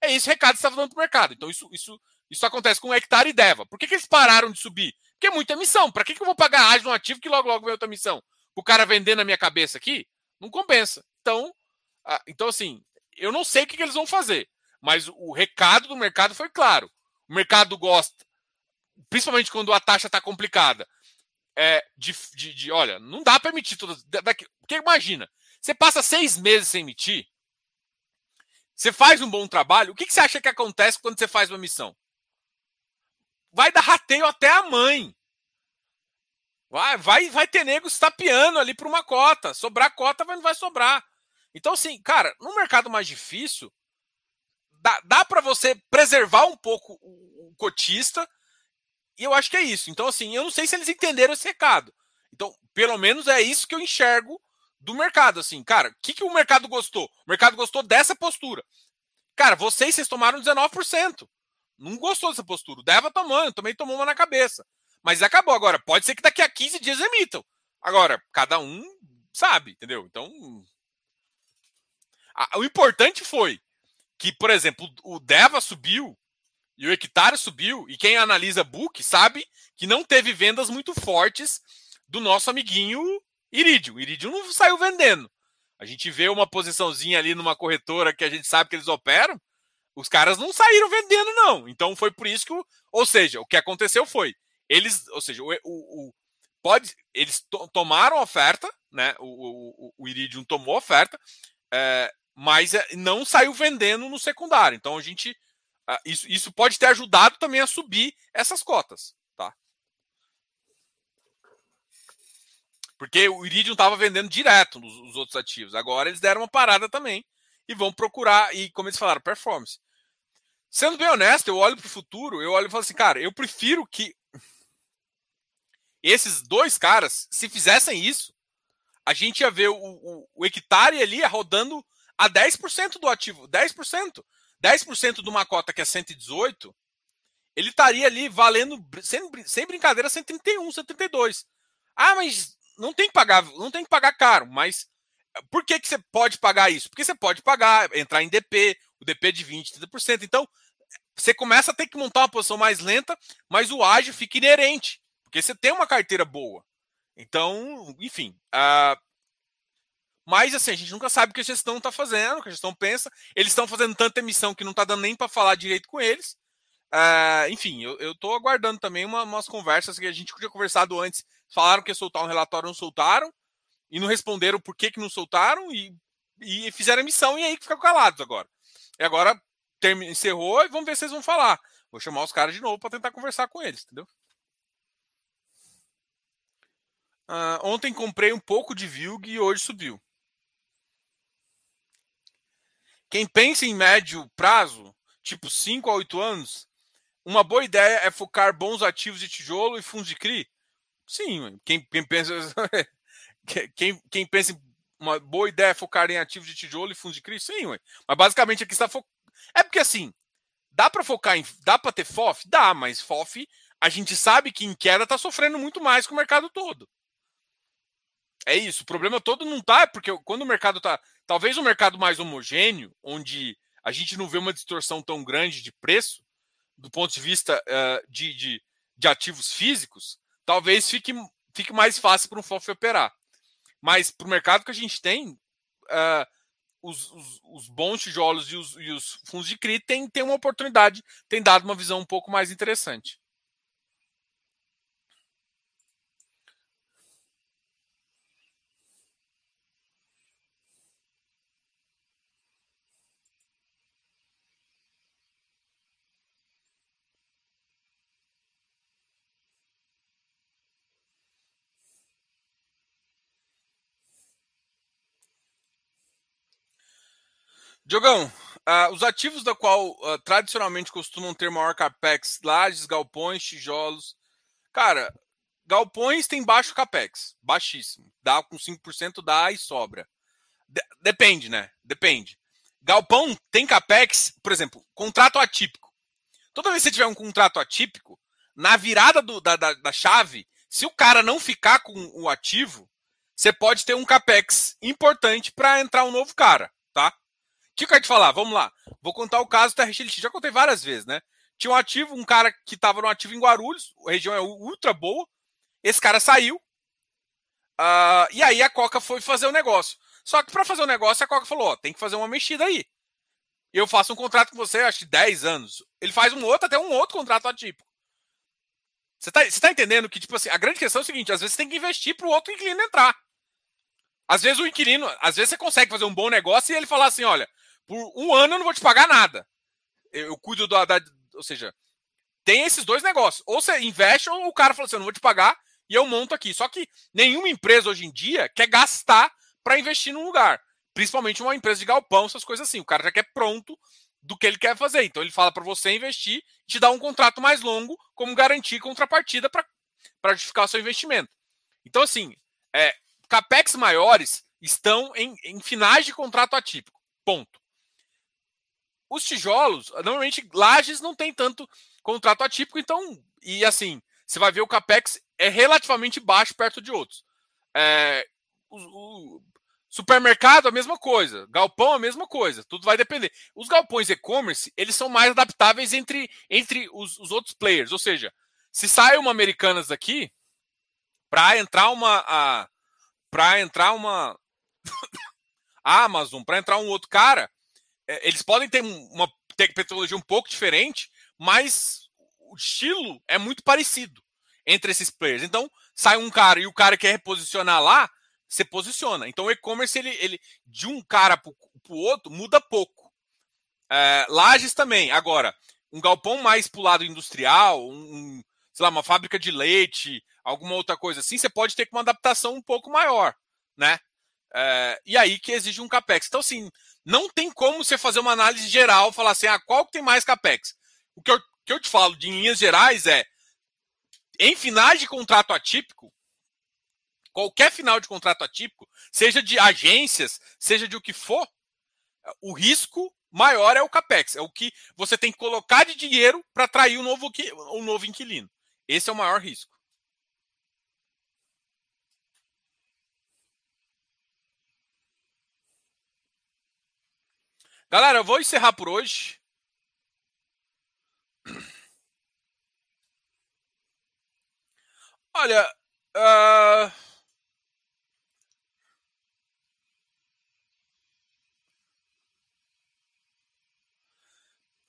S1: É esse recado que você está dando para o mercado. Então, isso, isso, isso acontece com hectare e Deva. Por que, que eles pararam de subir? Porque é muita emissão. Para que, que eu vou pagar ágio no ativo que logo, logo vem outra emissão? O cara vender na minha cabeça aqui? Não compensa. Então, então assim, eu não sei o que, que eles vão fazer. Mas o recado do mercado foi claro. O mercado gosta, principalmente quando a taxa está complicada, é, de, de, de, olha, não dá para emitir todas. Daqui, porque imagina, você passa seis meses sem emitir, você faz um bom trabalho, o que, que você acha que acontece quando você faz uma missão? Vai dar rateio até a mãe. Vai, vai, vai ter nego estapeando ali para uma cota. Sobrar cota, mas não vai sobrar. Então, assim, cara, no mercado mais difícil, dá, dá para você preservar um pouco o cotista, e eu acho que é isso. Então, assim, eu não sei se eles entenderam esse recado. Então, pelo menos é isso que eu enxergo do mercado. Assim, cara, o que, que o mercado gostou? O mercado gostou dessa postura. Cara, vocês, vocês tomaram 19%. Não gostou dessa postura. O Deva tomando, também tomou uma na cabeça. Mas acabou agora. Pode ser que daqui a 15 dias emitam. Agora, cada um sabe, entendeu? Então. A, o importante foi que, por exemplo, o Deva subiu e o hectare subiu, e quem analisa book sabe que não teve vendas muito fortes do nosso amiguinho Iridium. Iridium não saiu vendendo. A gente vê uma posiçãozinha ali numa corretora que a gente sabe que eles operam, os caras não saíram vendendo, não. Então foi por isso que. O, ou seja, o que aconteceu foi. Eles, ou seja, o, o, o pode, eles to, tomaram oferta, né? O, o, o Iridium tomou oferta, é, mas é, não saiu vendendo no secundário. Então a gente. Isso, isso pode ter ajudado também a subir essas cotas. Tá? Porque o Iridium estava vendendo direto nos outros ativos. Agora eles deram uma parada também e vão procurar, e como eles falaram, performance. Sendo bem honesto, eu olho para o futuro, eu olho e falo assim, cara, eu prefiro que esses dois caras, se fizessem isso, a gente ia ver o, o, o hectare ali rodando a 10% do ativo. 10%. 10% de uma cota que é 118, ele estaria ali valendo, sem, sem brincadeira, 131, 132. Ah, mas não tem que pagar, não tem que pagar caro, mas por que, que você pode pagar isso? Porque você pode pagar, entrar em DP, o DP de 20, 30%. Então, você começa a ter que montar uma posição mais lenta, mas o ágio fica inerente, porque você tem uma carteira boa. Então, enfim. Uh, mas assim, a gente nunca sabe o que a gestão está fazendo, o que a gestão pensa. Eles estão fazendo tanta emissão que não está dando nem para falar direito com eles. Uh, enfim, eu estou aguardando também uma, umas conversas que a gente tinha conversado antes. Falaram que ia soltar um relatório, não soltaram. E não responderam por que, que não soltaram e, e fizeram emissão e aí ficaram calados agora. E agora term... encerrou e vamos ver se eles vão falar. Vou chamar os caras de novo para tentar conversar com eles, entendeu? Uh, ontem comprei um pouco de VILG e hoje subiu. Quem pensa em médio prazo, tipo 5 a 8 anos, uma boa ideia é focar bons ativos de tijolo e fundos de CRI? Sim, quem, quem pensa quem, quem pensa em uma boa ideia é focar em ativos de tijolo e fundos de CRI? Sim, ué. mas basicamente aqui está focado é porque assim, dá para focar em. Dá para ter FOF? Dá, mas FOF, a gente sabe que em queda tá sofrendo muito mais que o mercado todo. É isso. O problema todo não tá, porque quando o mercado tá. Talvez um mercado mais homogêneo, onde a gente não vê uma distorção tão grande de preço, do ponto de vista uh, de, de, de, ativos físicos, talvez fique, fique mais fácil para um FOF operar. Mas para o mercado que a gente tem, uh, os, os, os, bons tijolos e os, e os fundos de CRI têm, têm uma oportunidade, têm dado uma visão um pouco mais interessante. Diogão, Uh, os ativos da qual uh, tradicionalmente costumam ter maior capex, lajes, galpões, tijolos. Cara, galpões tem baixo capex, baixíssimo. Dá com 5% dá e sobra. De depende, né? Depende. Galpão tem capex, por exemplo, contrato atípico. Toda vez que você tiver um contrato atípico, na virada do, da, da, da chave, se o cara não ficar com o ativo, você pode ter um capex importante para entrar um novo cara, que eu quero te falar? Vamos lá. Vou contar o caso da RXLX. Já contei várias vezes, né? Tinha um ativo, um cara que estava no ativo em Guarulhos, a região é ultra boa. Esse cara saiu. Uh, e aí a Coca foi fazer o negócio. Só que para fazer o negócio, a Coca falou: ó, tem que fazer uma mexida aí. Eu faço um contrato com você, acho que 10 anos. Ele faz um outro, até um outro contrato atípico. Você tá, você tá entendendo que, tipo assim, a grande questão é o seguinte: às vezes você tem que investir para o outro inquilino entrar. Às vezes o inquilino, às vezes você consegue fazer um bom negócio e ele falar assim: olha, por um ano eu não vou te pagar nada. Eu, eu cuido da, da, Ou seja, tem esses dois negócios. Ou você investe, ou o cara fala assim: eu não vou te pagar e eu monto aqui. Só que nenhuma empresa hoje em dia quer gastar para investir num lugar. Principalmente uma empresa de galpão, essas coisas assim. O cara já quer pronto do que ele quer fazer. Então ele fala para você investir, te dá um contrato mais longo como garantia e contrapartida para justificar o seu investimento. Então, assim, é, capex maiores estão em, em finais de contrato atípico. Ponto. Os tijolos, normalmente, lajes não tem tanto contrato atípico, então, e assim, você vai ver o capex é relativamente baixo perto de outros. É, o, o, supermercado, a mesma coisa. Galpão, a mesma coisa. Tudo vai depender. Os galpões e-commerce, eles são mais adaptáveis entre, entre os, os outros players. Ou seja, se sai uma Americanas daqui, para entrar uma. Para entrar uma. Amazon, para entrar um outro cara, eles podem ter uma tecnologia um pouco diferente, mas o estilo é muito parecido entre esses players. Então, sai um cara e o cara quer reposicionar lá, você posiciona. Então, o e-commerce, ele, ele, de um cara para o outro, muda pouco. É, lajes também. Agora, um galpão mais para o lado industrial, um, sei lá, uma fábrica de leite, alguma outra coisa assim, você pode ter uma adaptação um pouco maior, né? É, e aí que exige um capex. Então, assim, não tem como você fazer uma análise geral, falar assim, ah, qual que tem mais capex? O que eu, que eu te falo de linhas gerais é, em finais de contrato atípico, qualquer final de contrato atípico, seja de agências, seja de o que for, o risco maior é o capex, é o que você tem que colocar de dinheiro para atrair um novo, um novo inquilino. Esse é o maior risco. Galera, eu vou encerrar por hoje. Olha, uh...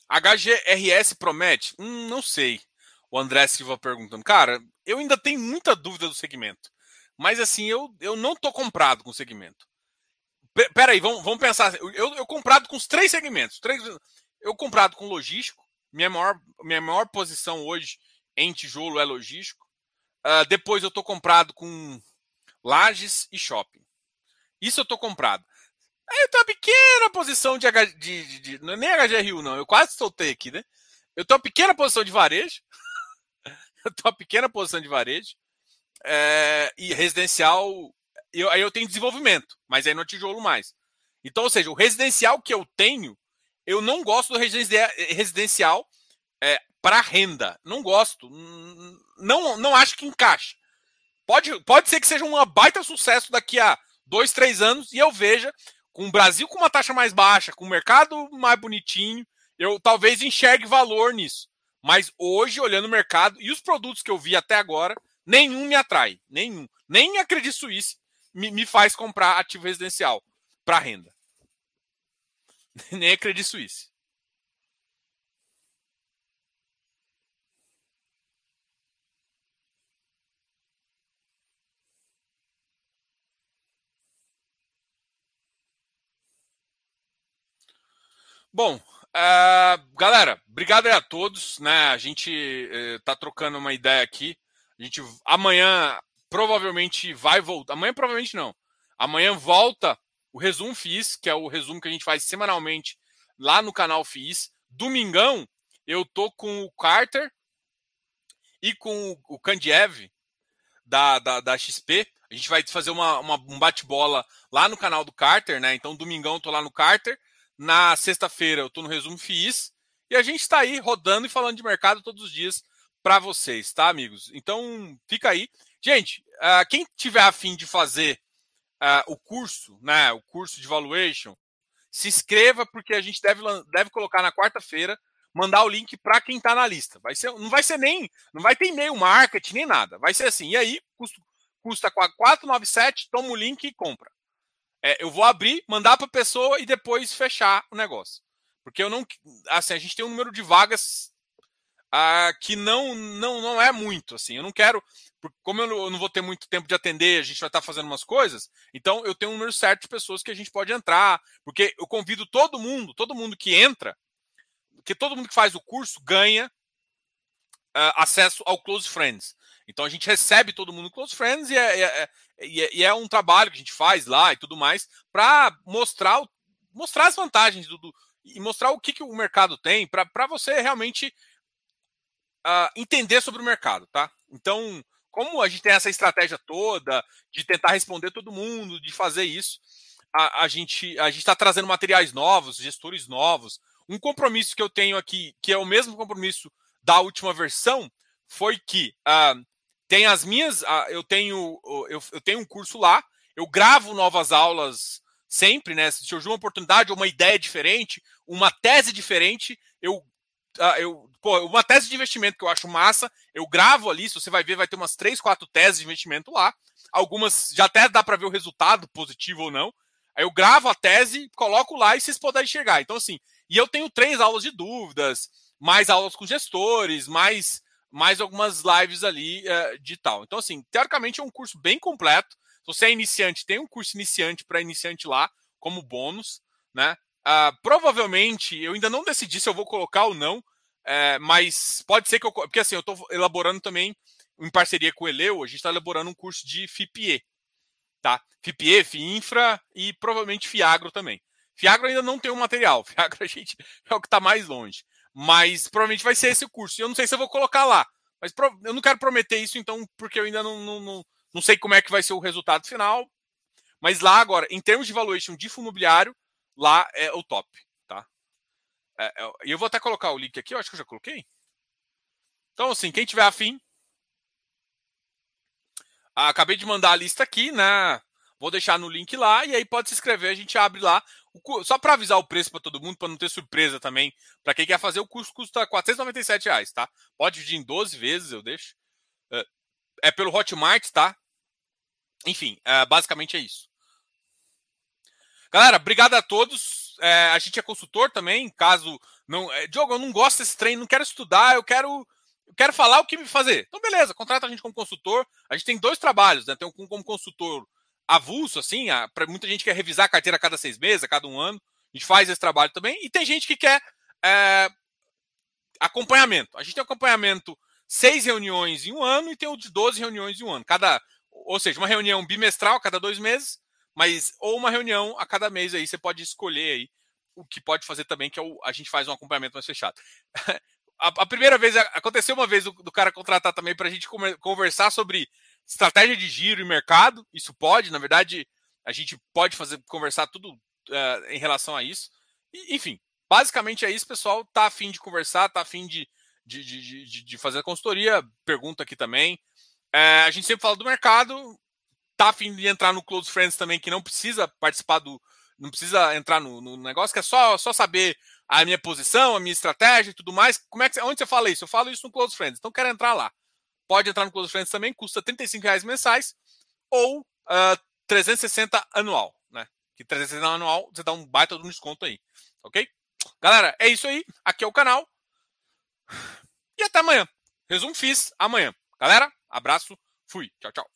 S1: HGRS promete? Hum, não sei. O André Silva perguntando. Cara, eu ainda tenho muita dúvida do segmento. Mas assim, eu, eu não tô comprado com o segmento. Pera aí, vamos, vamos pensar. Eu, eu comprado com os três segmentos. Três, eu comprado com logístico. Minha maior, minha maior posição hoje em tijolo é logístico. Uh, depois eu tô comprado com lajes e shopping. Isso eu tô comprado. Aí eu tenho uma pequena posição de, H, de, de, de não é nem HGRU, não. Eu quase soltei aqui, né? Eu tenho uma pequena posição de varejo. eu tenho uma pequena posição de varejo. É, e residencial eu, aí eu tenho desenvolvimento, mas aí não tijolo mais. Então, ou seja, o residencial que eu tenho, eu não gosto do residencial é, para renda. Não gosto. Não, não acho que encaixa. Pode, pode ser que seja um baita sucesso daqui a dois, três anos e eu veja com o Brasil com uma taxa mais baixa, com o mercado mais bonitinho, eu talvez enxergue valor nisso. Mas hoje, olhando o mercado e os produtos que eu vi até agora, nenhum me atrai. Nenhum. Nem a Credit Suisse me, me faz comprar ativo residencial para renda. Nem a Credit Suisse. Bom, uh, galera, obrigado a todos, né? A gente uh, tá trocando uma ideia aqui. A gente amanhã provavelmente vai voltar. Amanhã provavelmente não. Amanhã volta o resumo FIS, que é o resumo que a gente faz semanalmente lá no canal FIIs. Domingão, eu tô com o Carter e com o Kandiev da, da, da XP. A gente vai fazer uma, uma um bate-bola lá no canal do Carter, né? Então, domingão eu tô lá no Carter. Na sexta-feira eu tô no Resumo FIIs. E a gente está aí rodando e falando de mercado todos os dias para vocês, tá, amigos? Então, fica aí. Gente, uh, quem tiver afim de fazer uh, o curso, né, o curso de valuation, se inscreva porque a gente deve, deve colocar na quarta-feira, mandar o link para quem está na lista. Vai ser, não vai ser nem, não vai ter e-mail marketing nem nada. Vai ser assim. E aí, custo, custa 497, toma o link e compra. É, eu vou abrir, mandar para a pessoa e depois fechar o negócio. Porque eu não, assim, a gente tem um número de vagas que não, não, não é muito, assim. Eu não quero, como eu não vou ter muito tempo de atender, a gente vai estar fazendo umas coisas, então eu tenho um número certo de pessoas que a gente pode entrar, porque eu convido todo mundo, todo mundo que entra, que todo mundo que faz o curso ganha uh, acesso ao Close Friends. Então a gente recebe todo mundo Close Friends e é, é, é, e é, um trabalho que a gente faz lá e tudo mais para mostrar, mostrar as vantagens do, do, e mostrar o que, que o mercado tem para você realmente uh, entender sobre o mercado, tá? Então, como a gente tem essa estratégia toda de tentar responder todo mundo, de fazer isso, a, a gente a está trazendo materiais novos, gestores novos. Um compromisso que eu tenho aqui, que é o mesmo compromisso da última versão, foi que uh, tem as minhas, uh, eu tenho eu, eu tenho um curso lá, eu gravo novas aulas sempre, né? Se surgir uma oportunidade uma ideia diferente, uma tese diferente, eu eu, pô, uma tese de investimento que eu acho massa, eu gravo ali, se você vai ver, vai ter umas três, quatro teses de investimento lá. Algumas já até dá para ver o resultado, positivo ou não. Aí eu gravo a tese, coloco lá e vocês podem enxergar. Então, assim, e eu tenho três aulas de dúvidas, mais aulas com gestores, mais, mais algumas lives ali uh, de tal. Então, assim, teoricamente é um curso bem completo. Se você é iniciante, tem um curso iniciante para iniciante lá, como bônus, né? Uh, provavelmente, eu ainda não decidi se eu vou colocar ou não, é, mas pode ser que eu. Porque assim, eu estou elaborando também, em parceria com o Eleu, a gente está elaborando um curso de FIPE. Tá? FIPE, FIINFRA e provavelmente FIAGRO também. FIAGRO ainda não tem o material, FIAGRO a gente é o que está mais longe. Mas provavelmente vai ser esse o curso. Eu não sei se eu vou colocar lá. Mas eu não quero prometer isso, então, porque eu ainda não, não, não, não sei como é que vai ser o resultado final. Mas lá agora, em termos de valuation de fundo imobiliário, lá é o top, tá? É, é, e eu vou até colocar o link aqui, eu acho que eu já coloquei. Então, assim, quem tiver afim, ah, acabei de mandar a lista aqui, né? Vou deixar no link lá e aí pode se inscrever, a gente abre lá. Só para avisar o preço para todo mundo, para não ter surpresa também. Para quem quer fazer, o custo custa 497 reais, tá? Pode dividir em 12 vezes, eu deixo. É, é pelo Hotmart, tá? Enfim, é, basicamente é isso. Galera, obrigado a todos. É, a gente é consultor também, caso não. É, Diogo, eu não gosto desse treino, não quero estudar, eu quero. Eu quero falar o que me fazer. Então, beleza, contrata a gente como consultor. A gente tem dois trabalhos, né? Tem um como consultor avulso, assim, para muita gente quer revisar a carteira a cada seis meses, a cada um ano. A gente faz esse trabalho também. E tem gente que quer é, acompanhamento. A gente tem acompanhamento seis reuniões em um ano e tem o de 12 reuniões em um ano. Cada, ou seja, uma reunião bimestral a cada dois meses mas ou uma reunião a cada mês aí, você pode escolher aí o que pode fazer também, que é o, a gente faz um acompanhamento mais fechado. a, a, primeira vez, aconteceu uma vez do, do cara contratar também para a gente conversar sobre estratégia de giro e mercado. Isso pode, na verdade, a gente pode fazer conversar tudo uh, em relação a isso. E, enfim, basicamente é isso, pessoal. Tá afim de conversar, tá afim de, de, de, de, de fazer a consultoria, pergunta aqui também. É, a gente sempre fala do mercado, tá afim de entrar no Close Friends também, que não precisa participar do. Não precisa entrar no, no negócio, que é só, só saber a minha posição, a minha estratégia e tudo mais. Como é que, onde você fala isso? Eu falo isso no Close Friends. Então quero entrar lá. Pode entrar no Close Friends também, custa R$ reais mensais ou uh, ah, 360 anual, né? Que 360 anual você dá um baita de um desconto aí, ok? Galera, é isso aí. Aqui é o canal. E até amanhã. Resumo fiz amanhã. Galera, abraço. Fui. Tchau, tchau.